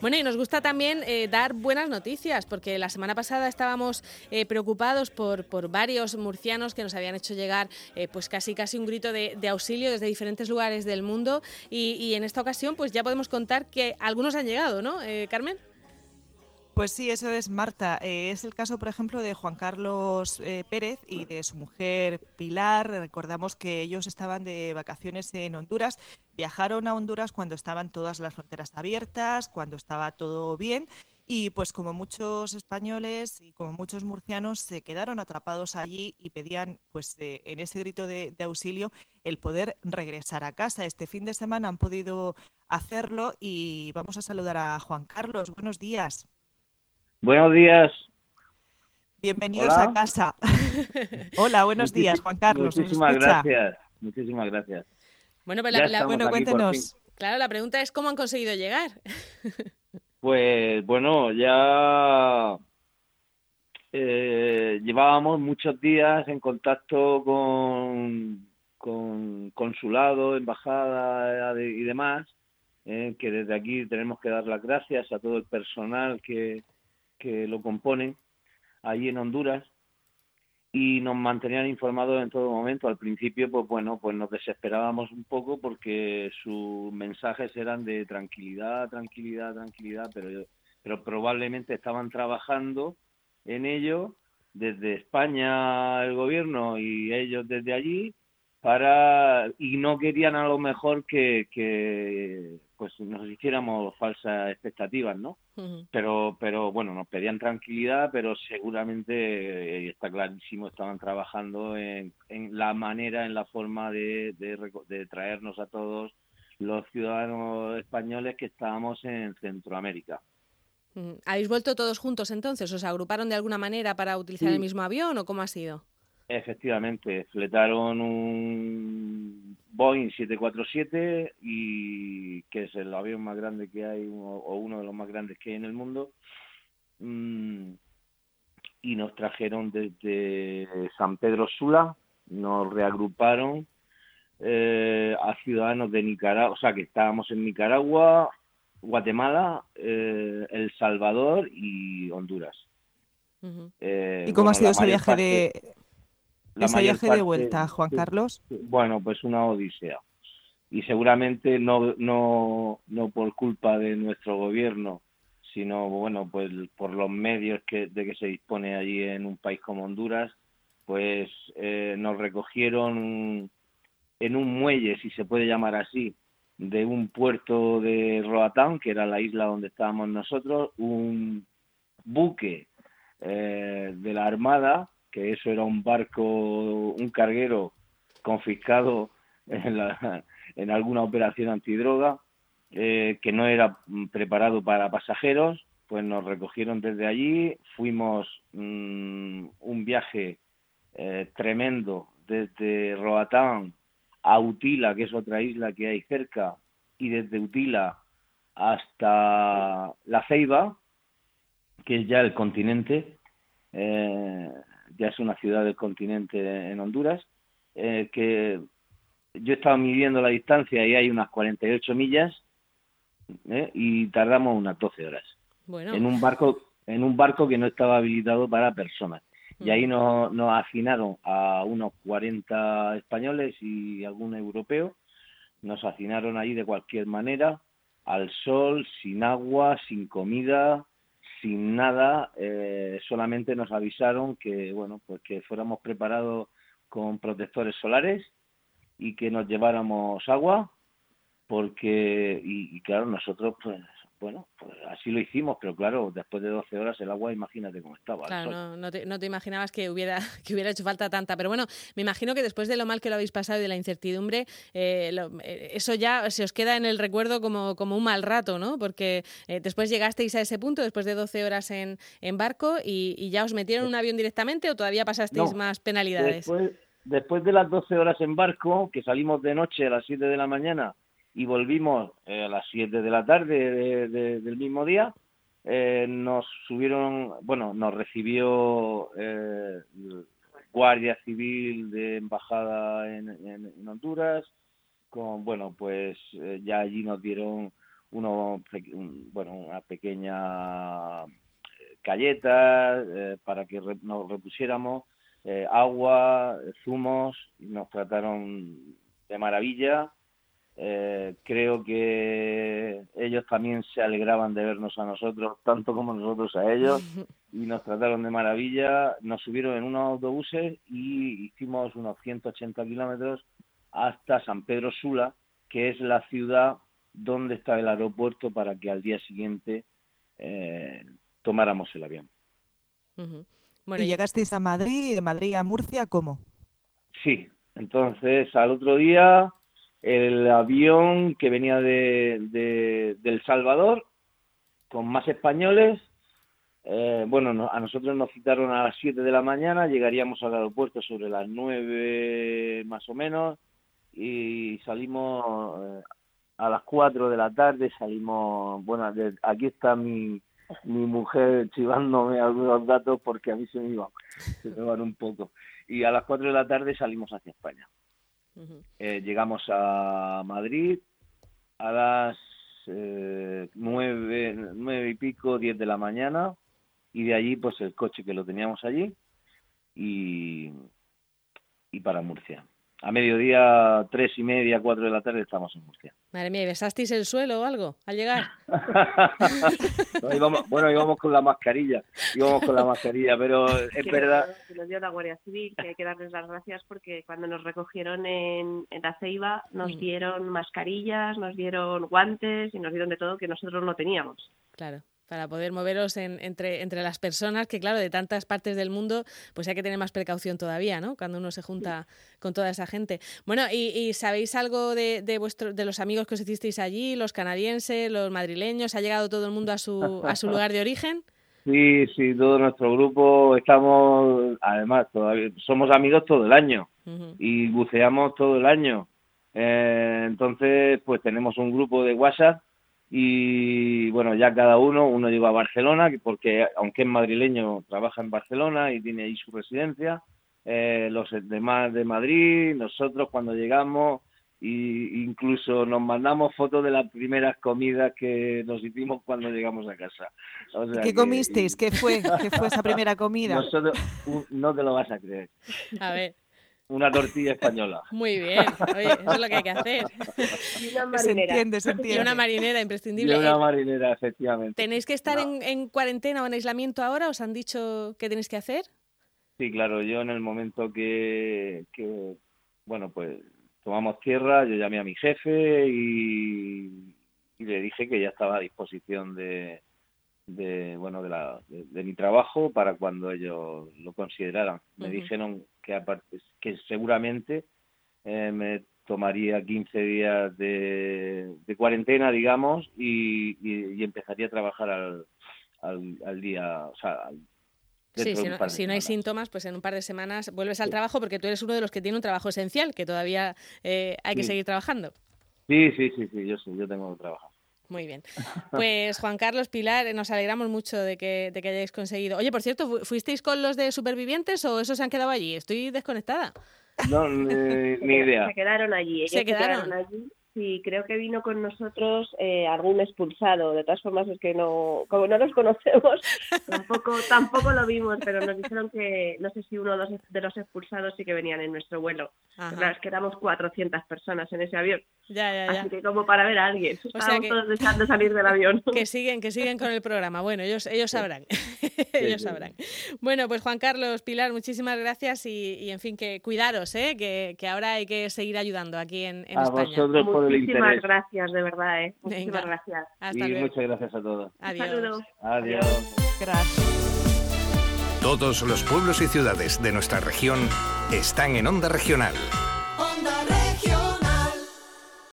Bueno, y nos gusta también eh, dar buenas noticias, porque la semana pasada estábamos eh, preocupados por, por, varios murcianos que nos habían hecho llegar eh, pues casi casi un grito de, auxilio desde diferentes lugares del mundo y, y, en esta ocasión pues ya podemos contar que algunos han llegado, ¿no, Carmen? Pues sí, eso es Marta. Eh, es el caso, por ejemplo, de Juan Carlos eh, Pérez y de su mujer Pilar. Recordamos que ellos estaban de vacaciones en Honduras. Viajaron a Honduras cuando estaban todas las fronteras abiertas, cuando estaba todo bien. Y pues como muchos españoles y como muchos murcianos se quedaron atrapados allí y pedían pues eh, en ese grito de, de, auxilio el poder regresar a casa. Este fin de semana han podido hacerlo y vamos a saludar a Juan Carlos. Buenos días. Buenos días. Bienvenidos a casa. Hola, buenos días, Juan Carlos. Muchísimas gracias. Muchísimas gracias. Bueno, pues la, bueno cuéntenos. Claro, la pregunta es cómo han conseguido llegar. Pues bueno, ya eh, llevábamos muchos días en contacto con, con consulado, embajada y demás, eh, que desde aquí tenemos que dar las gracias a todo el personal que, que lo componen allí en Honduras y nos mantenían informados en todo momento. Al principio, pues bueno, pues nos desesperábamos un poco porque sus mensajes eran de tranquilidad, tranquilidad, tranquilidad, pero, pero probablemente estaban trabajando en ello desde España el gobierno y ellos desde allí para y no querían a lo mejor que, que pues nos hiciéramos falsas expectativas, ¿no? Pero pero bueno, nos pedían tranquilidad, pero seguramente eh, está clarísimo estaban trabajando en, en, la manera, en la forma de, de, de traernos a todos los ciudadanos españoles que estábamos en Centroamérica. ¿Habéis vuelto todos juntos entonces? ¿Os agruparon de alguna manera para utilizar sí. el mismo avión o cómo ha sido? Efectivamente, fletaron un Boeing 747 y que es el avión más grande que hay o uno de los más grandes que hay en el mundo mm, y nos trajeron desde San Pedro Sula, nos reagruparon eh, a ciudadanos de Nicaragua, o sea que estábamos en Nicaragua, Guatemala, eh, El Salvador y Honduras. Uh -huh. eh, ¿Y cómo bueno, ha sido ese viaje parte... de ese viaje parte, de vuelta, Juan Carlos? Bueno, pues una odisea. Y seguramente no, no, no por culpa de nuestro gobierno, sino bueno, pues por los medios que, de que se dispone allí en un país como Honduras, pues eh, nos recogieron en un muelle, si se puede llamar así, de un puerto de Roatán, que era la isla donde estábamos nosotros, un buque eh, de la Armada que eso era un barco, un carguero confiscado en, la, en alguna operación antidroga, eh, que no era preparado para pasajeros, pues nos recogieron desde allí, fuimos mmm, un viaje eh, tremendo desde Roatán a Utila, que es otra isla que hay cerca, y desde Utila hasta La Ceiba, que es ya el continente, eh, ya es una ciudad del continente en Honduras, eh, que yo estaba midiendo la distancia y hay unas 48 millas eh, y tardamos unas 12 horas bueno. en un barco en un barco que no estaba habilitado para personas. Y ahí nos, nos hacinaron a unos 40 españoles y algún europeo. Nos hacinaron ahí de cualquier manera, al sol, sin agua, sin comida, sin nada, eh, solamente nos avisaron que, bueno, pues que fuéramos preparados con protectores solares y que nos lleváramos agua, porque, y, y claro, nosotros, pues, bueno, pues así lo hicimos, pero claro, después de 12 horas el agua, imagínate cómo estaba. Claro, no, no, te, no, te, imaginabas que hubiera, que hubiera hecho falta tanta, pero bueno, me imagino que después de lo mal que lo habéis pasado y de la incertidumbre, eh, lo, eh, eso ya se os queda en el recuerdo como, como un mal rato, ¿no? Porque eh, después llegasteis a ese punto, después de 12 horas en, en barco, y, y, ya os metieron en un avión directamente o todavía pasasteis no, más penalidades. Después, después de las 12 horas en barco, que salimos de noche a las 7 de la mañana, y volvimos eh, a las 7 de la tarde de, de, del mismo día. Eh, nos subieron, bueno, nos recibió eh, Guardia Civil de Embajada en, en, Honduras, con, bueno, pues eh, ya allí nos dieron uno, bueno, una pequeña galletas eh, para que nos repusiéramos, agua, zumos, y nos trataron de maravilla. Eh, creo que ellos también se alegraban de vernos a nosotros, tanto como nosotros a ellos, y nos trataron de maravilla. Nos subieron en unos autobuses y hicimos unos 180 kilómetros hasta San Pedro Sula, que es la ciudad donde está el aeropuerto para que al día siguiente eh, tomáramos el avión. bueno, ¿Y llegasteis a Madrid y de Madrid a Murcia cómo? Sí, entonces al otro día el avión que venía de, de, El Salvador con más españoles. Eh, bueno, a nosotros nos citaron a las 7 de la mañana, llegaríamos al aeropuerto sobre las 9 más o menos y salimos eh, a las 4 de la tarde, salimos, bueno, aquí está mi, mi mujer chivándome algunos datos porque a mí se me iban, se me van un poco. Y a las 4 de la tarde salimos hacia España. Eh, llegamos a Madrid a las eh, nueve, nueve y pico, diez de la mañana y de allí pues el coche que lo teníamos allí y, y para Murcia a mediodía, tres y media, cuatro de la tarde, estamos en Murcia. Madre mía, ¿y besasteis el suelo o algo al llegar? bueno, íbamos con la mascarilla, íbamos con la mascarilla, pero es verdad... Nos dio la Guardia Civil, que hay que darles las gracias porque cuando nos recogieron en, en la Ceiba nos mm. dieron mascarillas, nos dieron guantes y nos dieron de todo que nosotros no teníamos. Claro para poder moveros entre, entre las personas, que claro, de tantas partes del mundo, pues hay que tener más precaución todavía, ¿no? Cuando uno se junta con toda esa gente. Bueno, ¿y, sabéis algo de, de, vuestro, de los amigos que os hicisteis allí, los canadienses, los madrileños? ¿Ha llegado todo el mundo a su, a su lugar de origen? Sí, sí, todo nuestro grupo estamos, además, todavía somos amigos todo el año y buceamos todo el año. Eh, entonces, pues tenemos un grupo de WhatsApp y bueno, ya cada uno, uno llegó a Barcelona, porque aunque es madrileño, trabaja en Barcelona y tiene ahí su residencia, eh, los demás de Madrid, nosotros cuando llegamos, y incluso nos mandamos fotos de las primeras comidas que nos hicimos cuando llegamos a casa. ¿Qué comisteis? ¿Qué fue? ¿Qué fue esa primera comida? Nosotros, no te lo vas a creer. A ver una tortilla española. Muy bien, Oye, eso es lo que hay que hacer. Y una marinera. Y una marinera imprescindible. Y una marinera, efectivamente. ¿Tenéis que estar en, cuarentena o en aislamiento ahora? ¿Os han dicho qué tenéis que hacer? Sí, claro, yo en el momento que, bueno, pues tomamos tierra, yo llamé a mi jefe y, le dije que ya estaba a disposición de, de bueno de, la, de, mi trabajo para cuando ellos lo consideraran. Me dijeron que aparte que seguramente eh, me tomaría 15 días de, cuarentena, digamos, y, empezaría a trabajar al, al, día, o sea, Sí, si no, hay síntomas, pues en un par de semanas vuelves al trabajo porque tú eres uno de los que tiene un trabajo esencial, que todavía eh, hay que seguir trabajando. Sí, sí, sí, sí, yo sí, yo tengo que trabajar. Muy bien. Pues Juan Carlos Pilar, nos alegramos mucho de que, de que hayáis conseguido. Oye, por cierto, ¿fuisteis con los de supervivientes o esos se han quedado allí? Estoy desconectada. No, ni, idea. Se quedaron allí. se quedaron allí Sí, creo que vino con nosotros eh, algún expulsado. De todas formas, es que no, como no los conocemos, tampoco, tampoco lo vimos, pero nos dijeron que no sé si uno de los expulsados sí que venían en nuestro vuelo. Claro, es que éramos 400 personas en ese avión. Ya, ya, ya. Así que como para ver a alguien. Estábamos todos deseando salir del avión. Que siguen, que siguen con el programa. Bueno, ellos, ellos sabrán. ellos sabrán. Bueno, pues Juan Carlos, Pilar, muchísimas gracias y, en fin, que cuidaros, ¿eh? que, que ahora hay que seguir ayudando aquí en, en España. Muchísimas gracias, de verdad. ¿eh? Muchísimas gracias. y muchas gracias a todos. Adiós. Adiós. Gracias. Todos los pueblos y ciudades de nuestra región están en Onda Regional.